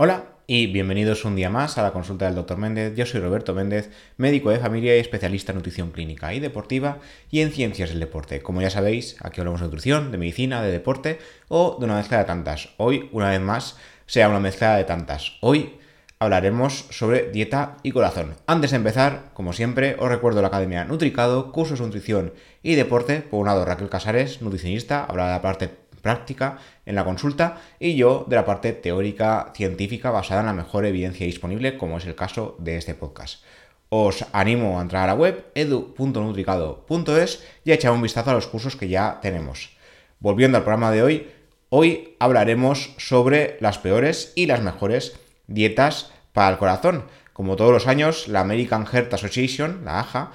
Hola y bienvenidos un día más a la consulta del Dr. Méndez. Yo soy Roberto Méndez, médico de familia y especialista en nutrición clínica y deportiva y en ciencias del deporte. Como ya sabéis, aquí hablamos de nutrición, de medicina, de deporte o de una mezcla de tantas. Hoy, una vez más, sea una mezcla de tantas. Hoy hablaremos sobre dieta y corazón. Antes de empezar, como siempre, os recuerdo la Academia Nutricado, cursos de nutrición y deporte. Por un lado, Raquel Casares, nutricionista, habla de la parte práctica en la consulta y yo de la parte teórica científica basada en la mejor evidencia disponible, como es el caso de este podcast. Os animo a entrar a la web edu.nutricado.es y a echar un vistazo a los cursos que ya tenemos. Volviendo al programa de hoy, hoy hablaremos sobre las peores y las mejores dietas para el corazón. Como todos los años, la American Heart Association, la AHA,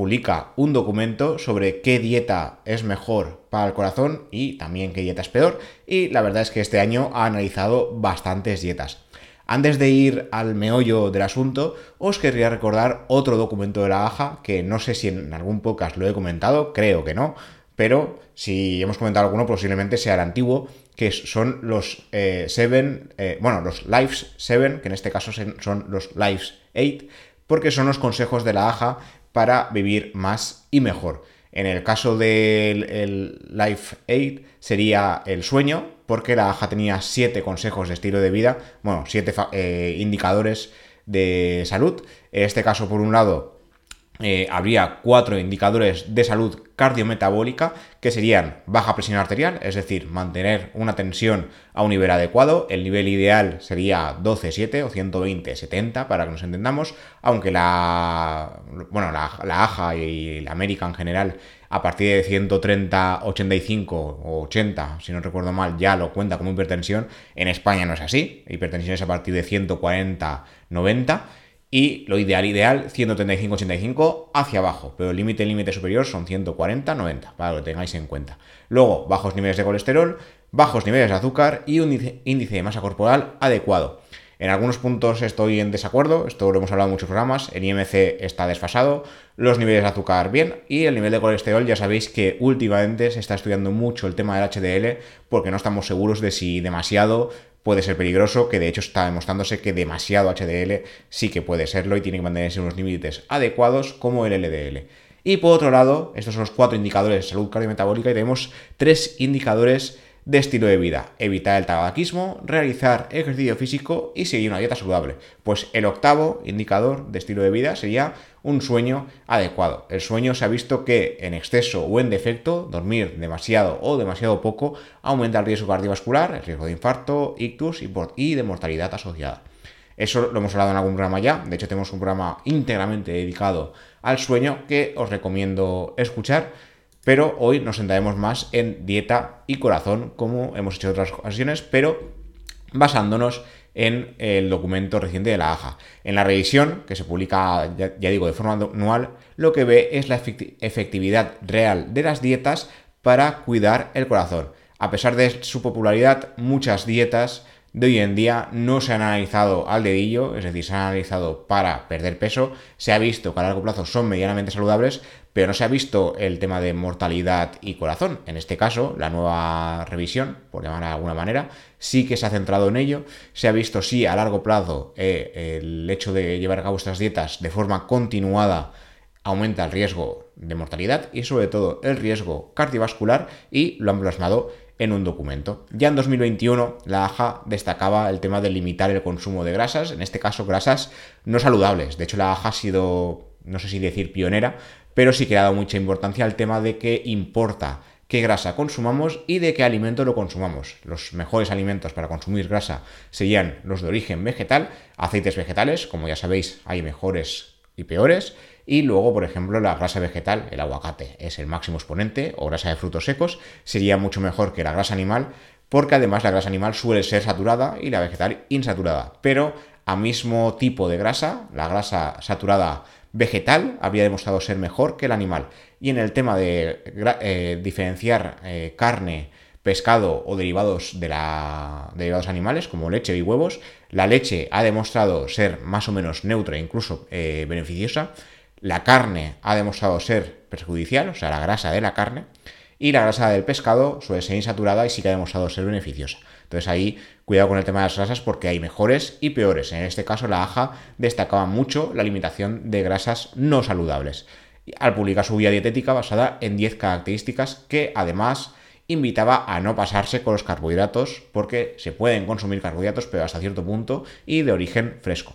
publica un documento sobre qué dieta es mejor para el corazón y también qué dieta es peor. Y la verdad es que este año ha analizado bastantes dietas. Antes de ir al meollo del asunto, os querría recordar otro documento de la AJA, que no sé si en algún podcast lo he comentado, creo que no, pero si hemos comentado alguno, posiblemente sea el antiguo, que son los 7, eh, eh, bueno, los Lives 7, que en este caso son los Lives 8, porque son los consejos de la AJA para vivir más y mejor. En el caso del Life Aid sería el sueño, porque la AJA tenía siete consejos de estilo de vida, bueno, siete eh, indicadores de salud. En este caso, por un lado, eh, habría cuatro indicadores de salud cardiometabólica que serían baja presión arterial, es decir, mantener una tensión a un nivel adecuado. El nivel ideal sería 12-7 o 120-70 para que nos entendamos, aunque la, bueno, la, la AJA y la América en general a partir de 130, 85 o 80, si no recuerdo mal, ya lo cuenta como hipertensión. En España no es así, hipertensión es a partir de 140, 90 y lo ideal, ideal, 135-85 hacia abajo, pero el límite límite superior son 140-90, para que tengáis en cuenta. Luego, bajos niveles de colesterol, bajos niveles de azúcar y un índice de masa corporal adecuado. En algunos puntos estoy en desacuerdo, esto lo hemos hablado en muchos programas, el IMC está desfasado, los niveles de azúcar bien y el nivel de colesterol ya sabéis que últimamente se está estudiando mucho el tema del HDL porque no estamos seguros de si demasiado puede ser peligroso, que de hecho está demostrándose que demasiado HDL sí que puede serlo y tiene que mantenerse unos límites adecuados como el LDL. Y por otro lado, estos son los cuatro indicadores de salud cardiometabólica y tenemos tres indicadores de estilo de vida, evitar el tabaquismo, realizar ejercicio físico y seguir una dieta saludable. Pues el octavo indicador de estilo de vida sería un sueño adecuado. El sueño se ha visto que en exceso o en defecto, dormir demasiado o demasiado poco, aumenta el riesgo cardiovascular, el riesgo de infarto, ictus y de mortalidad asociada. Eso lo hemos hablado en algún programa ya, de hecho tenemos un programa íntegramente dedicado al sueño que os recomiendo escuchar pero hoy nos centraremos más en dieta y corazón, como hemos hecho otras ocasiones, pero basándonos en el documento reciente de la AJA. En la revisión, que se publica, ya, digo, de forma anual, lo que ve es la efectividad real de las dietas para cuidar el corazón. A pesar de su popularidad, muchas dietas de hoy en día no se han analizado al dedillo, es decir, se han analizado para perder peso, se ha visto que a largo plazo son medianamente saludables, pero no se ha visto el tema de mortalidad y corazón. En este caso, la nueva revisión, por llamar de alguna manera, sí que se ha centrado en ello. Se ha visto sí a largo plazo eh, el hecho de llevar a cabo estas dietas de forma continuada aumenta el riesgo de mortalidad y sobre todo el riesgo cardiovascular y lo han plasmado en un documento. Ya en 2021 la AJA destacaba el tema de limitar el consumo de grasas, en este caso grasas no saludables. De hecho la AJA ha sido, no sé si decir pionera, pero sí que ha dado mucha importancia al tema de que importa qué grasa consumamos y de qué alimento lo consumamos. Los mejores alimentos para consumir grasa serían los de origen vegetal, aceites vegetales, como ya sabéis hay mejores y peores, y luego, por ejemplo, la grasa vegetal, el aguacate, es el máximo exponente, o grasa de frutos secos, sería mucho mejor que la grasa animal, porque además la grasa animal suele ser saturada y la vegetal insaturada. Pero a mismo tipo de grasa, la grasa saturada vegetal habría demostrado ser mejor que el animal. Y en el tema de eh, diferenciar eh, carne, pescado o derivados de la, animales como leche y huevos, la leche ha demostrado ser más o menos neutra e incluso eh, beneficiosa, la carne ha demostrado ser perjudicial, o sea, la grasa de la carne, y la grasa del pescado suele ser insaturada y sí que ha demostrado ser beneficiosa. Entonces ahí cuidado con el tema de las grasas porque hay mejores y peores. En este caso la AJA destacaba mucho la limitación de grasas no saludables al publicar su guía dietética basada en 10 características que además invitaba a no pasarse con los carbohidratos porque se pueden consumir carbohidratos pero hasta cierto punto y de origen fresco.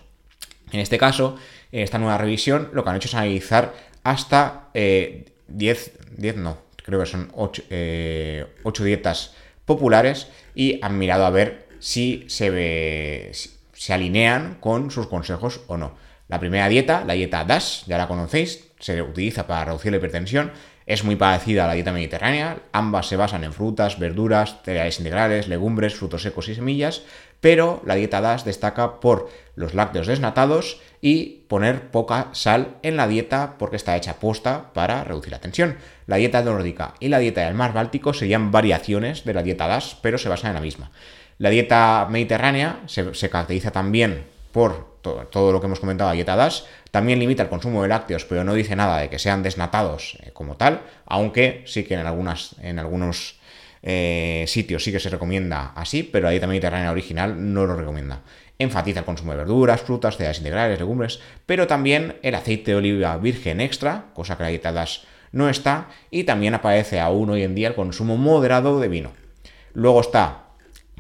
En este caso, en esta nueva revisión lo que han hecho es analizar hasta 10, eh, 10 no, creo que son 8, eh, dietas populares y han mirado a ver si se, ve, se alinean con sus consejos o no. La primera dieta, la dieta DASH, ya la conocéis, se utiliza para reducir la hipertensión, es muy parecida a la dieta mediterránea, ambas se basan en frutas, verduras, cereales integrales, legumbres, frutos secos y semillas, pero la dieta DAS destaca por los lácteos desnatados y poner poca sal en la dieta porque está hecha posta para reducir la tensión. La dieta nórdica y la dieta del mar Báltico serían variaciones de la dieta DAS, pero se basan en la misma. La dieta mediterránea se, caracteriza también por todo, lo que hemos comentado, dieta DAS, también limita el consumo de lácteos, pero no dice nada de que sean desnatados eh, como tal, aunque sí que en, en algunos eh, sitios sí que se recomienda así, pero la dieta mediterránea original no lo recomienda. Enfatiza el consumo de verduras, frutas, cereales integrales, legumbres, pero también el aceite de oliva virgen extra, cosa que la dieta DAS no está, y también aparece aún hoy en día el consumo moderado de vino. Luego está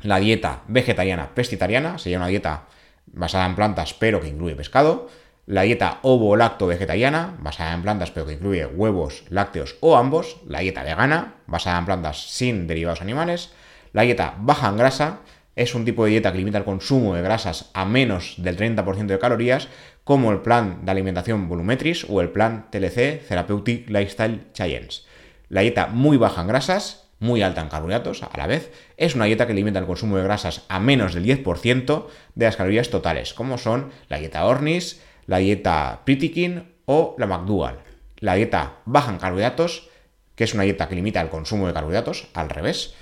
la dieta vegetariana pescetariana, sería una dieta basada en plantas pero que incluye pescado la dieta ovo-lacto-vegetariana, basada en plantas pero que incluye huevos, lácteos o ambos, la dieta vegana, basada en plantas sin derivados animales, la dieta baja en grasa, es un tipo de dieta que limita el consumo de grasas a menos del 30% de calorías, como el plan de alimentación Volumetris o el plan TLC Therapeutic Lifestyle Science. La dieta muy baja en grasas, muy alta en carbohidratos a la vez, es una dieta que limita el consumo de grasas a menos del 10% de las calorías totales, como son la dieta Ornis, la dieta Pritikin o la McDougall. La dieta baja en carbohidratos, que es una dieta que limita el consumo de carbohidratos, al revés,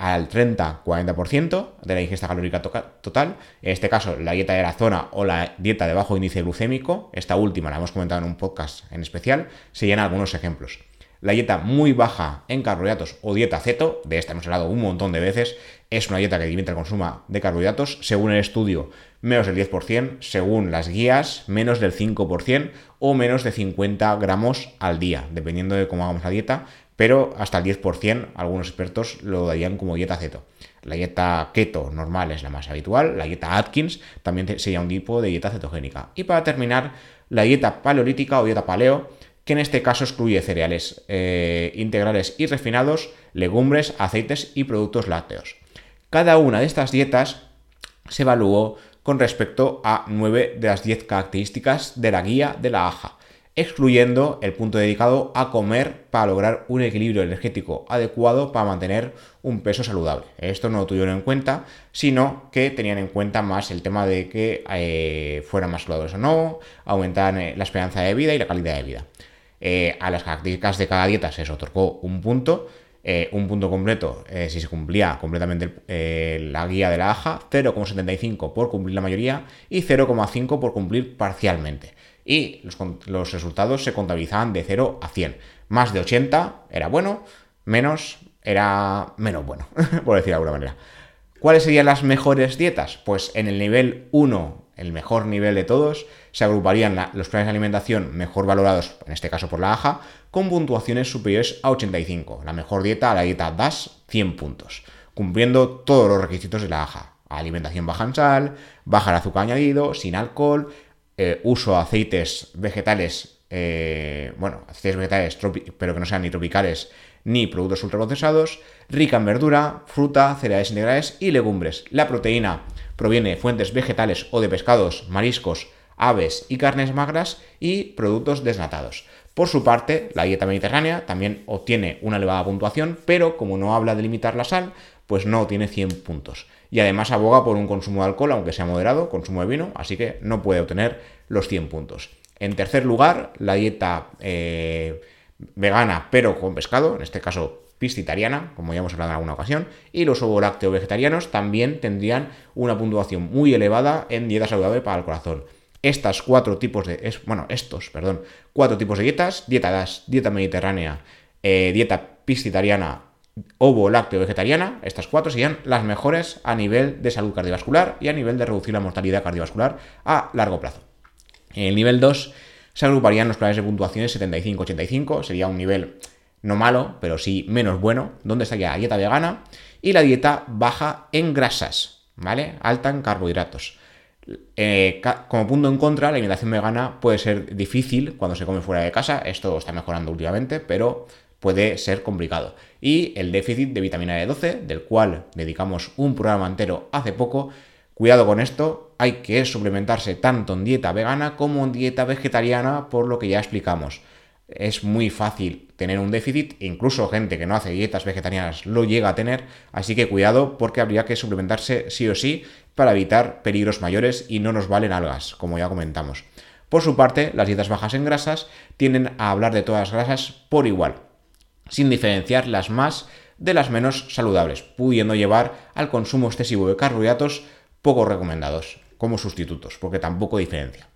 al 30-40% de la ingesta calórica total. En este caso, la dieta de la zona o la dieta de bajo índice glucémico, esta última la hemos comentado en un podcast en especial, serían algunos ejemplos. La dieta muy baja en carbohidratos o dieta ceto, de esta hemos hablado un montón de veces, es una dieta que limita el consumo de carbohidratos. Según el estudio, menos del 10%, según las guías, menos del 5% o menos de 50 gramos al día, dependiendo de cómo hagamos la dieta, pero hasta el 10% algunos expertos lo darían como dieta ceto. La dieta keto normal es la más habitual, la dieta Atkins también sería un tipo de dieta cetogénica. Y para terminar, la dieta paleolítica o dieta paleo que en este caso excluye cereales eh, integrales y refinados, legumbres, aceites y productos lácteos. Cada una de estas dietas se evaluó con respecto a 9 de las 10 características de la guía de la AJA, excluyendo el punto dedicado a comer para lograr un equilibrio energético adecuado para mantener un peso saludable. Esto no lo tuvieron en cuenta, sino que tenían en cuenta más el tema de que eh, fueran más saludables o no, aumentar eh, la esperanza de vida y la calidad de vida. Eh, a las características de cada dieta se les otorgó un punto, eh, un punto completo eh, si se cumplía completamente la guía de la AJA, 0,75 por cumplir la mayoría y 0,5 por cumplir parcialmente. Y los, los, resultados se contabilizaban de 0 a 100. Más de 80 era bueno, menos era menos bueno, por decir de alguna manera. ¿Cuáles serían las mejores dietas? Pues en el nivel 1 el mejor nivel de todos, se agruparían los planes de alimentación mejor valorados, en este caso por la AJA, con puntuaciones superiores a 85. La mejor dieta, la dieta DAS, 100 puntos, cumpliendo todos los requisitos de la AJA. Alimentación baja en sal, baja el azúcar añadido, sin alcohol, eh, uso de aceites vegetales, eh, bueno, aceites vegetales, pero que no sean ni tropicales ni productos ultraprocesados, rica en verdura, fruta, cereales integrales y legumbres. La proteína proviene de fuentes vegetales o de pescados, mariscos, aves y carnes magras y productos desnatados. Por su parte, la dieta mediterránea también obtiene una elevada puntuación, pero como no habla de limitar la sal, pues no tiene 100 puntos. Y además aboga por un consumo de alcohol, aunque sea moderado, consumo de vino, así que no puede obtener los 100 puntos. En tercer lugar, la dieta eh, vegana pero con pescado, en este caso piscitariana, como ya hemos hablado en alguna ocasión, y los ovo-lácteo vegetarianos también tendrían una puntuación muy elevada en dieta saludable para el corazón. Estas cuatro tipos de, bueno, estos, perdón, cuatro tipos de dietas, dieta DAS, dieta mediterránea, eh, dieta piscitariana ovo, lácteo, vegetariana, estas cuatro serían las mejores a nivel de salud cardiovascular y a nivel de reducir la mortalidad cardiovascular a largo plazo. En el nivel 2 se agruparían los planes de puntuaciones 75-85, sería un nivel no malo, pero sí menos bueno, donde estaría la dieta vegana y la dieta baja en grasas, ¿vale? Alta en carbohidratos. Eh, como punto en contra, la alimentación vegana puede ser difícil cuando se come fuera de casa, esto está mejorando últimamente, pero puede ser complicado. Y el déficit de vitamina D12, del cual dedicamos un programa entero hace poco, cuidado con esto, hay que suplementarse tanto en dieta vegana como en dieta vegetariana, por lo que ya explicamos. Es muy fácil tener un déficit, incluso gente que no hace dietas vegetarianas lo llega a tener, así que cuidado porque habría que suplementarse sí o sí para evitar peligros mayores y no nos valen algas, como ya comentamos. Por su parte, las dietas bajas en grasas tienden a hablar de todas las grasas por igual, sin diferenciar las más de las menos saludables, pudiendo llevar al consumo excesivo de carbohidratos poco recomendados como sustitutos, porque tampoco diferencia.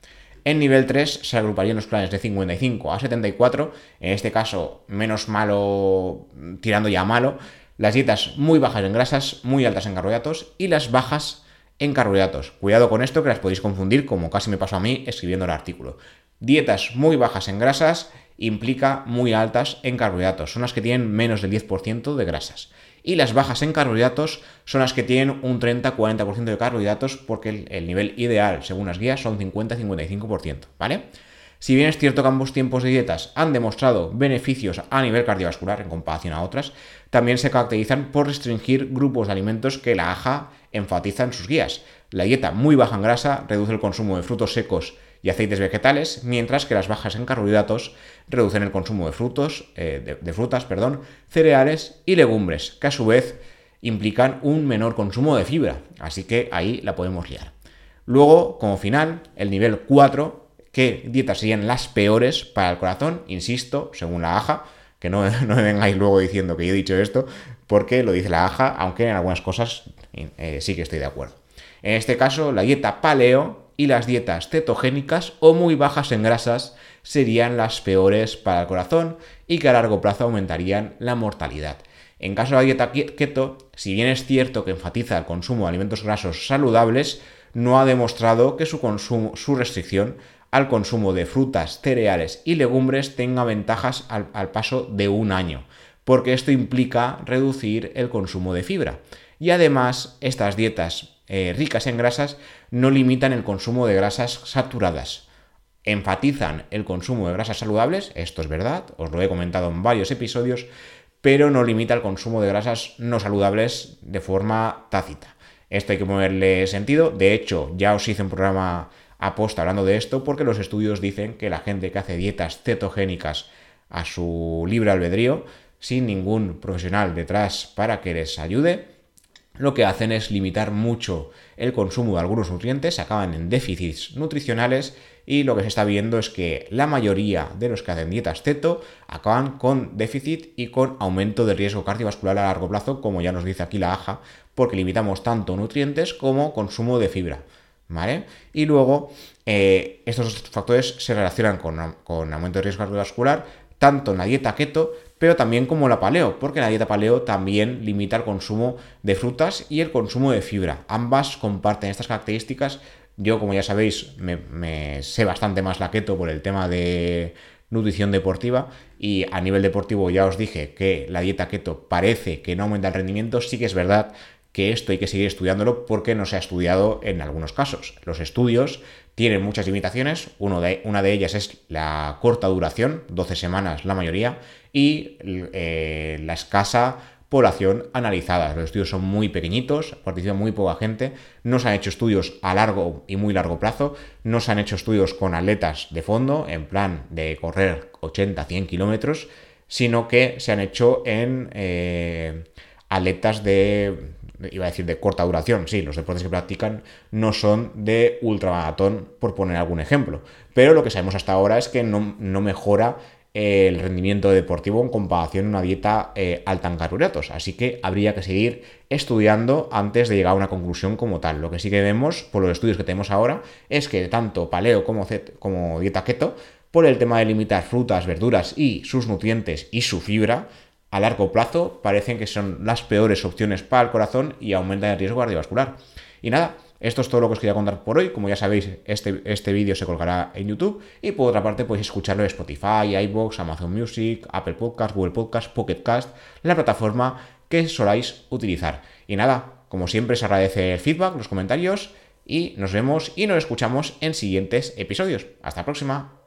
En nivel 3 se agruparían los planes de 55 a 74, en este caso menos malo, tirando ya malo, las dietas muy bajas en grasas, muy altas en carbohidratos y las bajas en carbohidratos. Cuidado con esto que las podéis confundir, como casi me pasó a mí escribiendo el artículo. Dietas muy bajas en grasas implica muy altas en carbohidratos, son las que tienen menos del 10% de grasas. Y las bajas en carbohidratos son las que tienen un 30-40% de carbohidratos porque el, nivel ideal, según las guías, son 50-55%, ¿vale? Si bien es cierto que ambos tiempos de dietas han demostrado beneficios a nivel cardiovascular en comparación a otras, también se caracterizan por restringir grupos de alimentos que la AJA enfatiza en sus guías. La dieta muy baja en grasa reduce el consumo de frutos secos y aceites vegetales, mientras que las bajas en carbohidratos reducen el consumo de frutos, eh, de, frutas, perdón, cereales y legumbres, que a su vez implican un menor consumo de fibra. Así que ahí la podemos liar. Luego, como final, el nivel 4, que dietas serían las peores para el corazón, insisto, según la AJA, que no, no me vengáis luego diciendo que yo he dicho esto, porque lo dice la AJA, aunque en algunas cosas eh, sí que estoy de acuerdo. En este caso, la dieta paleo y las dietas cetogénicas o muy bajas en grasas serían las peores para el corazón y que a largo plazo aumentarían la mortalidad. En caso de la dieta keto, si bien es cierto que enfatiza el consumo de alimentos grasos saludables, no ha demostrado que su, consumo, su restricción al consumo de frutas, cereales y legumbres tenga ventajas al, al paso de un año, porque esto implica reducir el consumo de fibra. Y además, estas dietas eh, ricas en grasas no limitan el consumo de grasas saturadas. Enfatizan el consumo de grasas saludables, esto es verdad, os lo he comentado en varios episodios, pero no limita el consumo de grasas no saludables de forma tácita. Esto hay que moverle sentido. De hecho, ya os hice un programa aposta hablando de esto porque los estudios dicen que la gente que hace dietas cetogénicas a su libre albedrío, sin ningún profesional detrás para que les ayude, lo que hacen es limitar mucho el consumo de algunos nutrientes, acaban en déficits nutricionales y lo que se está viendo es que la mayoría de los que hacen dietas ceto acaban con déficit y con aumento de riesgo cardiovascular a largo plazo, como ya nos dice aquí la AJA, porque limitamos tanto nutrientes como consumo de fibra. ¿Vale? Y luego eh, estos factores se relacionan con, con aumento de riesgo cardiovascular, tanto en la dieta keto pero también como la paleo, porque la dieta paleo también limita el consumo de frutas y el consumo de fibra. Ambas comparten estas características. Yo, como ya sabéis, me, sé bastante más la keto por el tema de nutrición deportiva y a nivel deportivo ya os dije que la dieta keto parece que no aumenta el rendimiento, sí que es verdad que esto hay que seguir estudiándolo porque no se ha estudiado en algunos casos. Los estudios tienen muchas limitaciones, de, una de ellas es la corta duración, 12 semanas la mayoría, y eh, la escasa población analizada. Los estudios son muy pequeñitos, participa muy poca gente, no se han hecho estudios a largo y muy largo plazo, no se han hecho estudios con atletas de fondo, en plan de correr 80-100 kilómetros, sino que se han hecho en eh, atletas de, iba a decir de corta duración, sí, los deportes que practican no son de ultramaratón, por poner algún ejemplo, pero lo que sabemos hasta ahora es que no, no mejora el rendimiento deportivo en comparación a una dieta eh, alta en carbohidratos. Así que habría que seguir estudiando antes de llegar a una conclusión como tal. Lo que sí que vemos, por los estudios que tenemos ahora, es que tanto paleo como, como dieta keto, por el tema de limitar frutas, verduras y sus nutrientes y su fibra, a largo plazo parecen que son las peores opciones para el corazón y aumentan el riesgo cardiovascular. Y nada, esto es todo lo que os quería contar por hoy. Como ya sabéis, este, este vídeo se colgará en YouTube y por otra parte podéis escucharlo en Spotify, iBox, Amazon Music, Apple Podcast, Google Podcast, Pocket Cast, la plataforma que soláis utilizar. Y nada, como siempre, se agradece el feedback, los comentarios y nos vemos y nos escuchamos en siguientes episodios. Hasta la próxima.